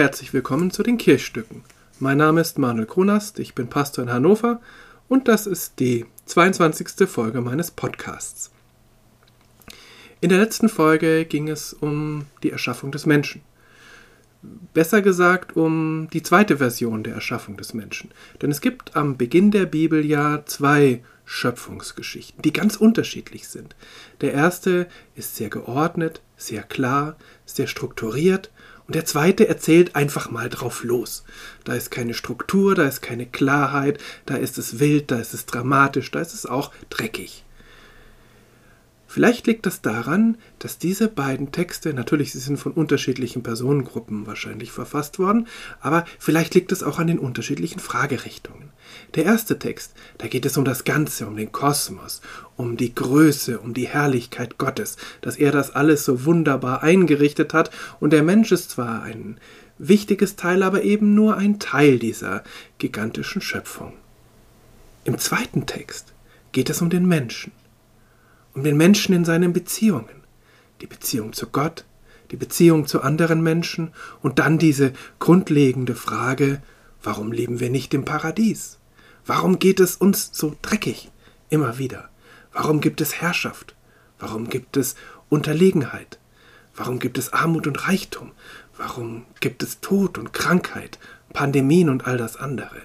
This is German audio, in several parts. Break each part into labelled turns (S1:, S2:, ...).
S1: herzlich willkommen zu den Kirchstücken. Mein Name ist Manuel Kronast, ich bin Pastor in Hannover und das ist die 22. Folge meines Podcasts. In der letzten Folge ging es um die Erschaffung des Menschen. Besser gesagt um die zweite Version der Erschaffung des Menschen. Denn es gibt am Beginn der Bibel ja zwei Schöpfungsgeschichten, die ganz unterschiedlich sind. Der erste ist sehr geordnet, sehr klar, sehr strukturiert und der zweite erzählt einfach mal drauf los. Da ist keine Struktur, da ist keine Klarheit, da ist es wild, da ist es dramatisch, da ist es auch dreckig. Vielleicht liegt das daran, dass diese beiden Texte, natürlich sie sind von unterschiedlichen Personengruppen wahrscheinlich verfasst worden, aber vielleicht liegt es auch an den unterschiedlichen Fragerichtungen. Der erste Text, da geht es um das Ganze, um den Kosmos, um die Größe, um die Herrlichkeit Gottes, dass er das alles so wunderbar eingerichtet hat und der Mensch ist zwar ein wichtiges Teil, aber eben nur ein Teil dieser gigantischen Schöpfung. Im zweiten Text geht es um den Menschen um den Menschen in seinen Beziehungen. Die Beziehung zu Gott, die Beziehung zu anderen Menschen und dann diese grundlegende Frage, warum leben wir nicht im Paradies? Warum geht es uns so dreckig immer wieder? Warum gibt es Herrschaft? Warum gibt es Unterlegenheit? Warum gibt es Armut und Reichtum? Warum gibt es Tod und Krankheit, Pandemien und all das andere?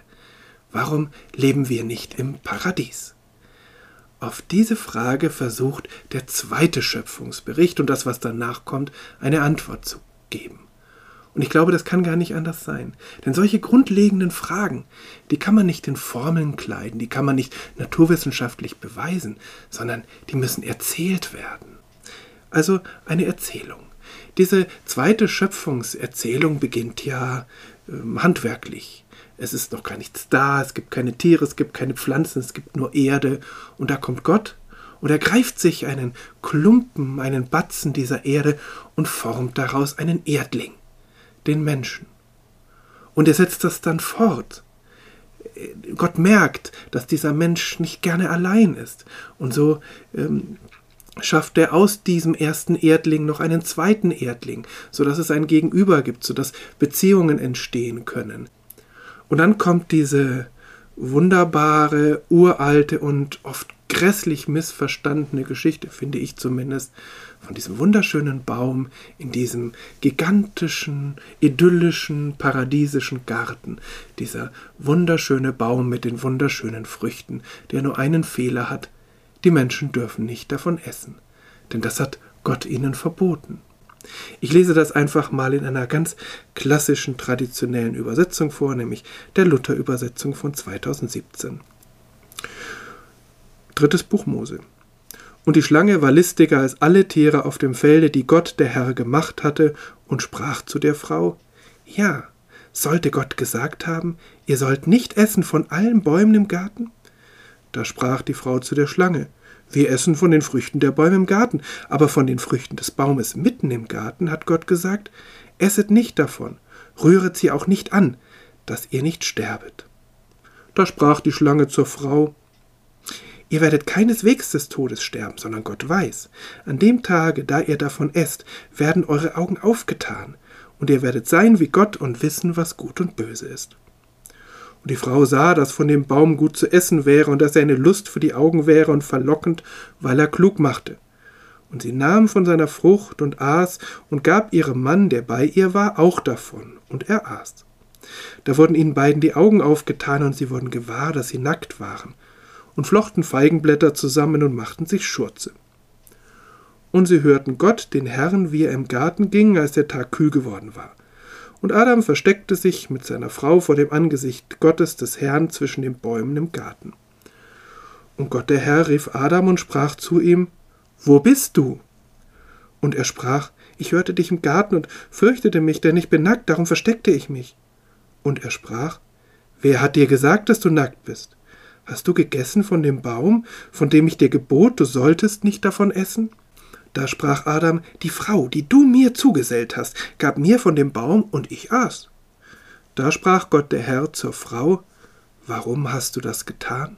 S1: Warum leben wir nicht im Paradies? Auf diese Frage versucht der zweite Schöpfungsbericht und das, was danach kommt, eine Antwort zu geben. Und ich glaube, das kann gar nicht anders sein. Denn solche grundlegenden Fragen, die kann man nicht in Formeln kleiden, die kann man nicht naturwissenschaftlich beweisen, sondern die müssen erzählt werden. Also eine Erzählung. Diese zweite Schöpfungserzählung beginnt ja äh, handwerklich es ist noch gar nichts da, es gibt keine Tiere, es gibt keine Pflanzen, es gibt nur Erde. Und da kommt Gott und er greift sich einen Klumpen, einen Batzen dieser Erde und formt daraus einen Erdling, den Menschen. Und er setzt das dann fort. Gott merkt, dass dieser Mensch nicht gerne allein ist. Und so ähm, schafft er aus diesem ersten Erdling noch einen zweiten Erdling, sodass es ein Gegenüber gibt, sodass Beziehungen entstehen können. Und dann kommt diese wunderbare, uralte und oft grässlich missverstandene Geschichte, finde ich zumindest, von diesem wunderschönen Baum in diesem gigantischen, idyllischen, paradiesischen Garten. Dieser wunderschöne Baum mit den wunderschönen Früchten, der nur einen Fehler hat. Die Menschen dürfen nicht davon essen, denn das hat Gott ihnen verboten. Ich lese das einfach mal in einer ganz klassischen traditionellen Übersetzung vor, nämlich der Luther-Übersetzung von 2017. Drittes Buch Mose. Und die Schlange war listiger als alle Tiere auf dem Felde, die Gott der Herr gemacht hatte, und sprach zu der Frau: Ja, sollte Gott gesagt haben, ihr sollt nicht essen von allen Bäumen im Garten? Da sprach die Frau zu der Schlange: wir essen von den Früchten der Bäume im Garten, aber von den Früchten des Baumes mitten im Garten hat Gott gesagt, esset nicht davon, rühret sie auch nicht an, dass ihr nicht sterbet. Da sprach die Schlange zur Frau, Ihr werdet keineswegs des Todes sterben, sondern Gott weiß, an dem Tage, da ihr davon esst, werden eure Augen aufgetan, und ihr werdet sein wie Gott und wissen, was gut und böse ist. Und die Frau sah, dass von dem Baum gut zu essen wäre und dass er eine Lust für die Augen wäre und verlockend, weil er klug machte. Und sie nahm von seiner Frucht und aß und gab ihrem Mann, der bei ihr war, auch davon, und er aß. Da wurden ihnen beiden die Augen aufgetan und sie wurden gewahr, dass sie nackt waren, und flochten Feigenblätter zusammen und machten sich Schurze. Und sie hörten Gott, den Herrn, wie er im Garten ging, als der Tag kühl geworden war. Und Adam versteckte sich mit seiner Frau vor dem Angesicht Gottes des Herrn zwischen den Bäumen im Garten. Und Gott der Herr rief Adam und sprach zu ihm, Wo bist du? Und er sprach, Ich hörte dich im Garten und fürchtete mich, denn ich bin nackt, darum versteckte ich mich. Und er sprach, Wer hat dir gesagt, dass du nackt bist? Hast du gegessen von dem Baum, von dem ich dir gebot, du solltest nicht davon essen? Da sprach Adam, die Frau, die du mir zugesellt hast, gab mir von dem Baum, und ich aß. Da sprach Gott der Herr zur Frau, Warum hast du das getan?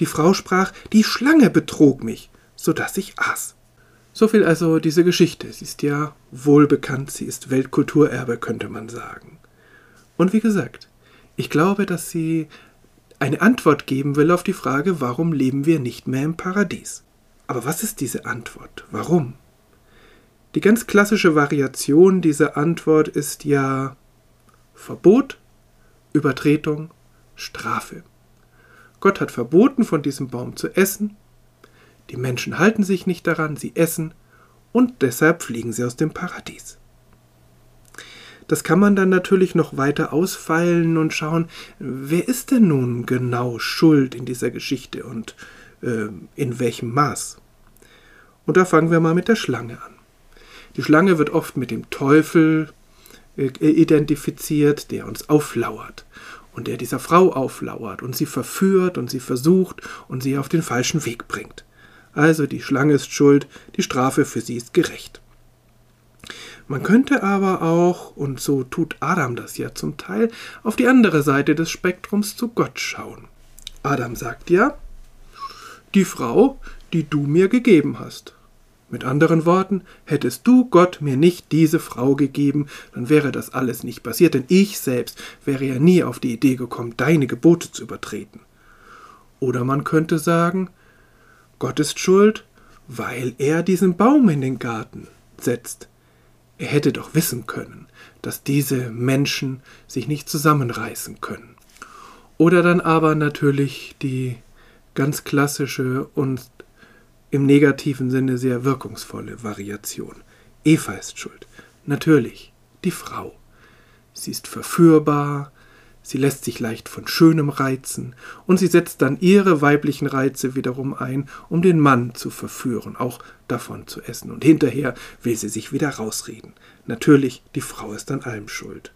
S1: Die Frau sprach, Die Schlange betrog mich, so dass ich aß. So viel also diese Geschichte. Sie ist ja wohlbekannt, sie ist Weltkulturerbe, könnte man sagen. Und wie gesagt, ich glaube, dass sie eine Antwort geben will auf die Frage, warum leben wir nicht mehr im Paradies? Aber was ist diese Antwort? Warum? Die ganz klassische Variation dieser Antwort ist ja Verbot, Übertretung, Strafe. Gott hat verboten, von diesem Baum zu essen, die Menschen halten sich nicht daran, sie essen und deshalb fliegen sie aus dem Paradies. Das kann man dann natürlich noch weiter ausfeilen und schauen, wer ist denn nun genau schuld in dieser Geschichte und äh, in welchem Maß. Und da fangen wir mal mit der Schlange an. Die Schlange wird oft mit dem Teufel äh, identifiziert, der uns auflauert und der dieser Frau auflauert und sie verführt und sie versucht und sie auf den falschen Weg bringt. Also die Schlange ist schuld, die Strafe für sie ist gerecht. Man könnte aber auch, und so tut Adam das ja zum Teil, auf die andere Seite des Spektrums zu Gott schauen. Adam sagt ja, die Frau, die du mir gegeben hast. Mit anderen Worten, hättest du Gott mir nicht diese Frau gegeben, dann wäre das alles nicht passiert, denn ich selbst wäre ja nie auf die Idee gekommen, deine Gebote zu übertreten. Oder man könnte sagen, Gott ist schuld, weil er diesen Baum in den Garten setzt. Er hätte doch wissen können, dass diese Menschen sich nicht zusammenreißen können. Oder dann aber natürlich die ganz klassische und im negativen Sinne sehr wirkungsvolle Variation. Eva ist schuld. Natürlich, die Frau. Sie ist verführbar, sie lässt sich leicht von Schönem reizen, und sie setzt dann ihre weiblichen Reize wiederum ein, um den Mann zu verführen, auch davon zu essen, und hinterher will sie sich wieder rausreden. Natürlich, die Frau ist an allem schuld.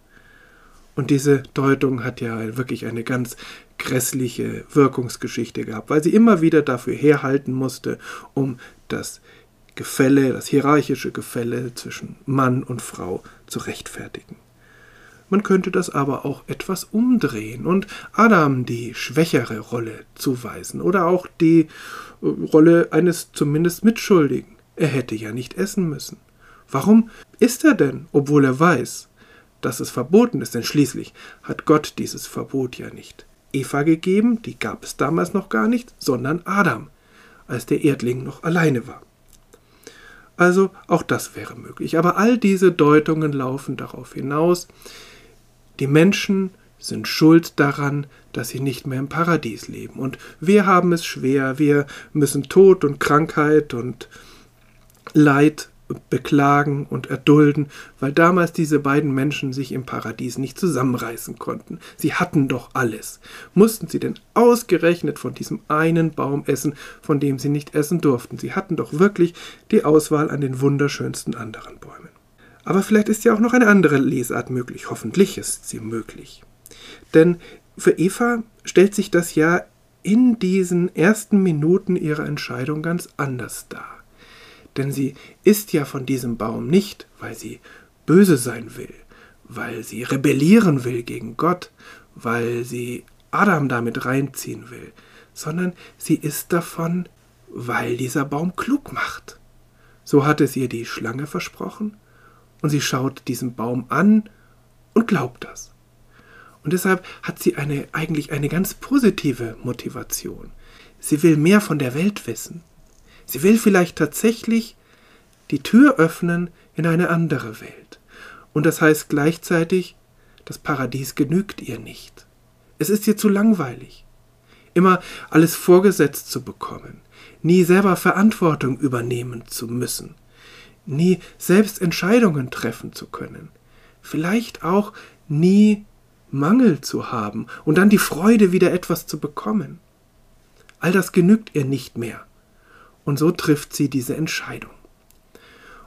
S1: Und diese Deutung hat ja wirklich eine ganz grässliche Wirkungsgeschichte gehabt, weil sie immer wieder dafür herhalten musste, um das Gefälle, das hierarchische Gefälle zwischen Mann und Frau zu rechtfertigen. Man könnte das aber auch etwas umdrehen und Adam die schwächere Rolle zuweisen oder auch die äh, Rolle eines zumindest Mitschuldigen. Er hätte ja nicht essen müssen. Warum isst er denn, obwohl er weiß, dass es verboten ist? Denn schließlich hat Gott dieses Verbot ja nicht Eva gegeben, die gab es damals noch gar nicht, sondern Adam, als der Erdling noch alleine war. Also auch das wäre möglich. Aber all diese Deutungen laufen darauf hinaus, die Menschen sind schuld daran, dass sie nicht mehr im Paradies leben. Und wir haben es schwer, wir müssen Tod und Krankheit und Leid beklagen und erdulden, weil damals diese beiden Menschen sich im Paradies nicht zusammenreißen konnten. Sie hatten doch alles. Mussten sie denn ausgerechnet von diesem einen Baum essen, von dem sie nicht essen durften? Sie hatten doch wirklich die Auswahl an den wunderschönsten anderen Bäumen. Aber vielleicht ist ja auch noch eine andere Lesart möglich. Hoffentlich ist sie möglich. Denn für Eva stellt sich das ja in diesen ersten Minuten ihrer Entscheidung ganz anders dar. Denn sie isst ja von diesem Baum nicht, weil sie böse sein will, weil sie rebellieren will gegen Gott, weil sie Adam damit reinziehen will, sondern sie isst davon, weil dieser Baum klug macht. So hat es ihr die Schlange versprochen, und sie schaut diesen Baum an und glaubt das. Und deshalb hat sie eine, eigentlich eine ganz positive Motivation. Sie will mehr von der Welt wissen. Sie will vielleicht tatsächlich die Tür öffnen in eine andere Welt. Und das heißt gleichzeitig, das Paradies genügt ihr nicht. Es ist ihr zu langweilig. Immer alles vorgesetzt zu bekommen, nie selber Verantwortung übernehmen zu müssen nie selbst Entscheidungen treffen zu können, vielleicht auch nie Mangel zu haben und dann die Freude, wieder etwas zu bekommen. All das genügt ihr nicht mehr. Und so trifft sie diese Entscheidung.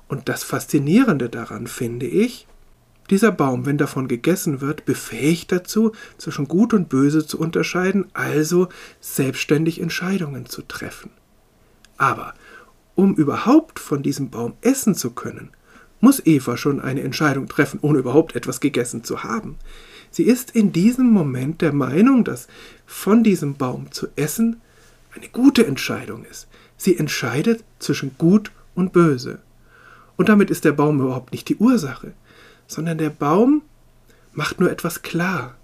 S1: Und das Faszinierende daran finde ich, dieser Baum, wenn davon gegessen wird, befähigt dazu, zwischen Gut und Böse zu unterscheiden, also selbstständig Entscheidungen zu treffen. Aber um überhaupt von diesem Baum essen zu können, muss Eva schon eine Entscheidung treffen, ohne überhaupt etwas gegessen zu haben. Sie ist in diesem Moment der Meinung, dass von diesem Baum zu essen eine gute Entscheidung ist. Sie entscheidet zwischen Gut und böse. Und damit ist der Baum überhaupt nicht die Ursache, sondern der Baum macht nur etwas klar,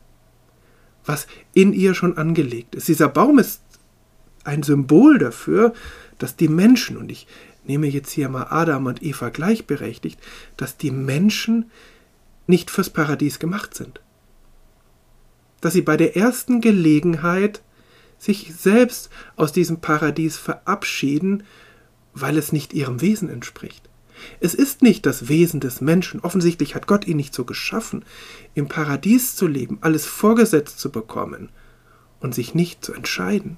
S1: was in ihr schon angelegt ist. Dieser Baum ist ein Symbol dafür, dass die Menschen, und ich nehme jetzt hier mal Adam und Eva gleichberechtigt, dass die Menschen nicht fürs Paradies gemacht sind. Dass sie bei der ersten Gelegenheit sich selbst aus diesem Paradies verabschieden, weil es nicht ihrem Wesen entspricht. Es ist nicht das Wesen des Menschen, offensichtlich hat Gott ihn nicht so geschaffen, im Paradies zu leben, alles vorgesetzt zu bekommen und sich nicht zu entscheiden.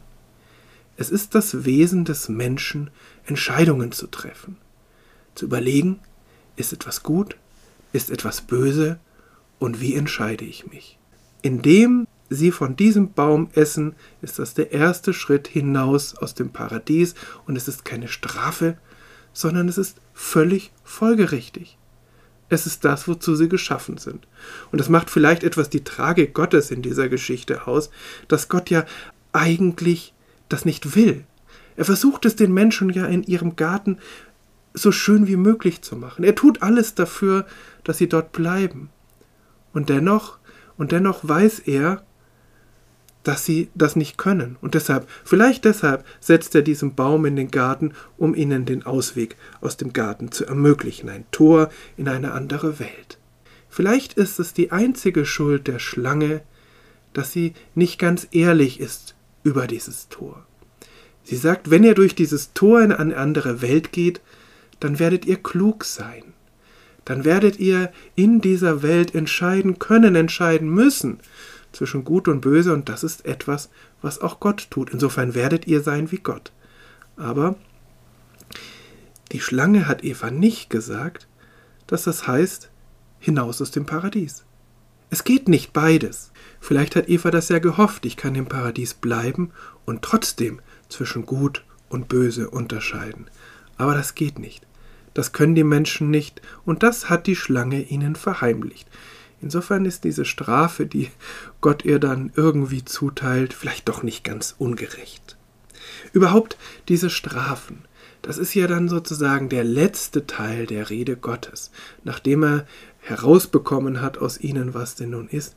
S1: Es ist das Wesen des Menschen, Entscheidungen zu treffen, zu überlegen, ist etwas gut, ist etwas böse und wie entscheide ich mich. Indem sie von diesem Baum essen, ist das der erste Schritt hinaus aus dem Paradies und es ist keine Strafe, sondern es ist völlig folgerichtig. Es ist das, wozu sie geschaffen sind. Und das macht vielleicht etwas die Tragik Gottes in dieser Geschichte aus, dass Gott ja eigentlich das nicht will. Er versucht es den Menschen ja in ihrem Garten so schön wie möglich zu machen. Er tut alles dafür, dass sie dort bleiben. Und dennoch, und dennoch weiß er, dass sie das nicht können. Und deshalb, vielleicht deshalb, setzt er diesen Baum in den Garten, um ihnen den Ausweg aus dem Garten zu ermöglichen, ein Tor in eine andere Welt. Vielleicht ist es die einzige Schuld der Schlange, dass sie nicht ganz ehrlich ist über dieses Tor. Sie sagt, wenn ihr durch dieses Tor in eine andere Welt geht, dann werdet ihr klug sein. Dann werdet ihr in dieser Welt entscheiden können, entscheiden müssen zwischen Gut und Böse und das ist etwas, was auch Gott tut. Insofern werdet ihr sein wie Gott. Aber die Schlange hat Eva nicht gesagt, dass das heißt, hinaus aus dem Paradies. Es geht nicht beides. Vielleicht hat Eva das ja gehofft, ich kann im Paradies bleiben und trotzdem zwischen Gut und Böse unterscheiden. Aber das geht nicht. Das können die Menschen nicht, und das hat die Schlange ihnen verheimlicht. Insofern ist diese Strafe, die Gott ihr dann irgendwie zuteilt, vielleicht doch nicht ganz ungerecht. Überhaupt diese Strafen, das ist ja dann sozusagen der letzte Teil der Rede Gottes. Nachdem er herausbekommen hat aus ihnen, was denn nun ist,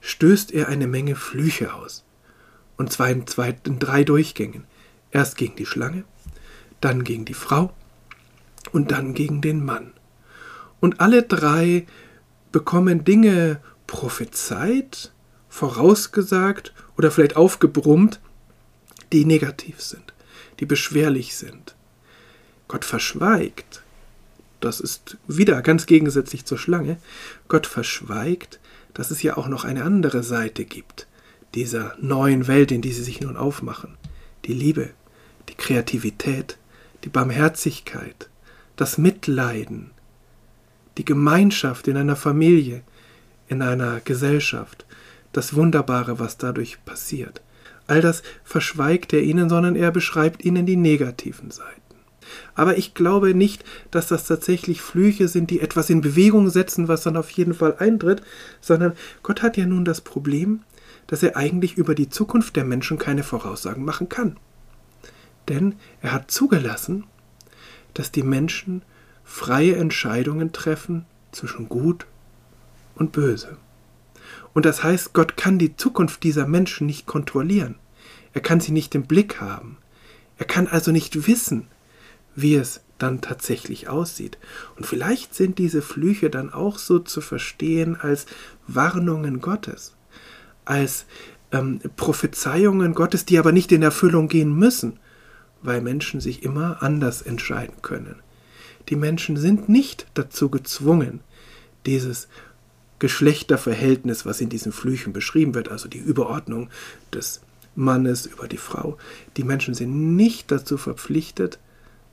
S1: stößt er eine Menge Flüche aus. Und zwar in, zwei, in drei Durchgängen. Erst gegen die Schlange, dann gegen die Frau und dann gegen den Mann. Und alle drei bekommen Dinge prophezeit, vorausgesagt oder vielleicht aufgebrummt, die negativ sind, die beschwerlich sind. Gott verschweigt, das ist wieder ganz gegensätzlich zur Schlange, Gott verschweigt, dass es ja auch noch eine andere Seite gibt, dieser neuen Welt, in die sie sich nun aufmachen. Die Liebe, die Kreativität, die Barmherzigkeit, das Mitleiden, die Gemeinschaft in einer Familie, in einer Gesellschaft, das Wunderbare, was dadurch passiert. All das verschweigt er ihnen, sondern er beschreibt ihnen die negativen Seiten. Aber ich glaube nicht, dass das tatsächlich Flüche sind, die etwas in Bewegung setzen, was dann auf jeden Fall eintritt, sondern Gott hat ja nun das Problem, dass er eigentlich über die Zukunft der Menschen keine Voraussagen machen kann. Denn er hat zugelassen, dass die Menschen freie Entscheidungen treffen zwischen Gut und Böse. Und das heißt, Gott kann die Zukunft dieser Menschen nicht kontrollieren. Er kann sie nicht im Blick haben. Er kann also nicht wissen, wie es dann tatsächlich aussieht. Und vielleicht sind diese Flüche dann auch so zu verstehen als Warnungen Gottes, als ähm, Prophezeiungen Gottes, die aber nicht in Erfüllung gehen müssen, weil Menschen sich immer anders entscheiden können. Die Menschen sind nicht dazu gezwungen, dieses Geschlechterverhältnis, was in diesen Flüchen beschrieben wird, also die Überordnung des Mannes über die Frau, die Menschen sind nicht dazu verpflichtet,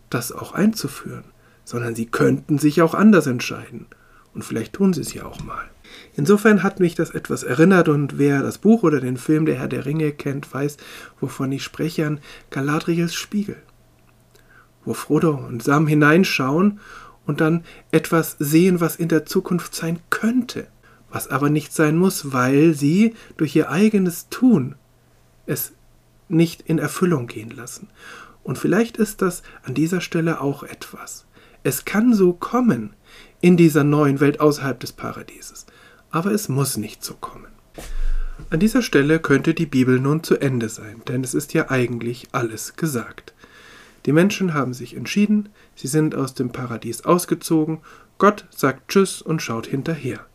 S1: das auch einzuführen, sondern sie könnten sich auch anders entscheiden. Und vielleicht tun sie es ja auch mal. Insofern hat mich das etwas erinnert und wer das Buch oder den Film Der Herr der Ringe kennt, weiß, wovon ich spreche, an Galadriels Spiegel wo Frodo und Sam hineinschauen und dann etwas sehen, was in der Zukunft sein könnte, was aber nicht sein muss, weil sie durch ihr eigenes Tun es nicht in Erfüllung gehen lassen. Und vielleicht ist das an dieser Stelle auch etwas. Es kann so kommen in dieser neuen Welt außerhalb des Paradieses, aber es muss nicht so kommen. An dieser Stelle könnte die Bibel nun zu Ende sein, denn es ist ja eigentlich alles gesagt. Die Menschen haben sich entschieden, sie sind aus dem Paradies ausgezogen, Gott sagt Tschüss und schaut hinterher.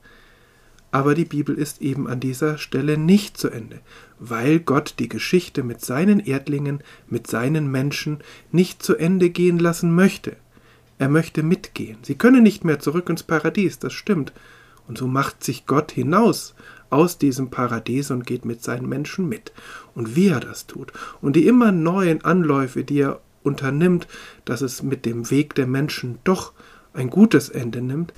S1: Aber die Bibel ist eben an dieser Stelle nicht zu Ende, weil Gott die Geschichte mit seinen Erdlingen, mit seinen Menschen nicht zu Ende gehen lassen möchte. Er möchte mitgehen. Sie können nicht mehr zurück ins Paradies, das stimmt. Und so macht sich Gott hinaus aus diesem Paradies und geht mit seinen Menschen mit. Und wie er das tut und die immer neuen Anläufe, die er unternimmt, dass es mit dem Weg der Menschen doch ein gutes Ende nimmt,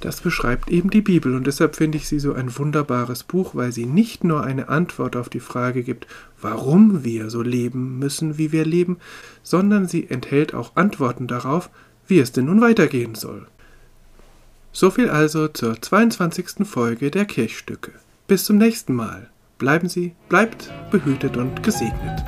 S1: das beschreibt eben die Bibel und deshalb finde ich sie so ein wunderbares Buch, weil sie nicht nur eine Antwort auf die Frage gibt, warum wir so leben müssen, wie wir leben, sondern sie enthält auch Antworten darauf, wie es denn nun weitergehen soll. Soviel also zur 22. Folge der Kirchstücke. Bis zum nächsten Mal. Bleiben Sie, bleibt behütet und gesegnet.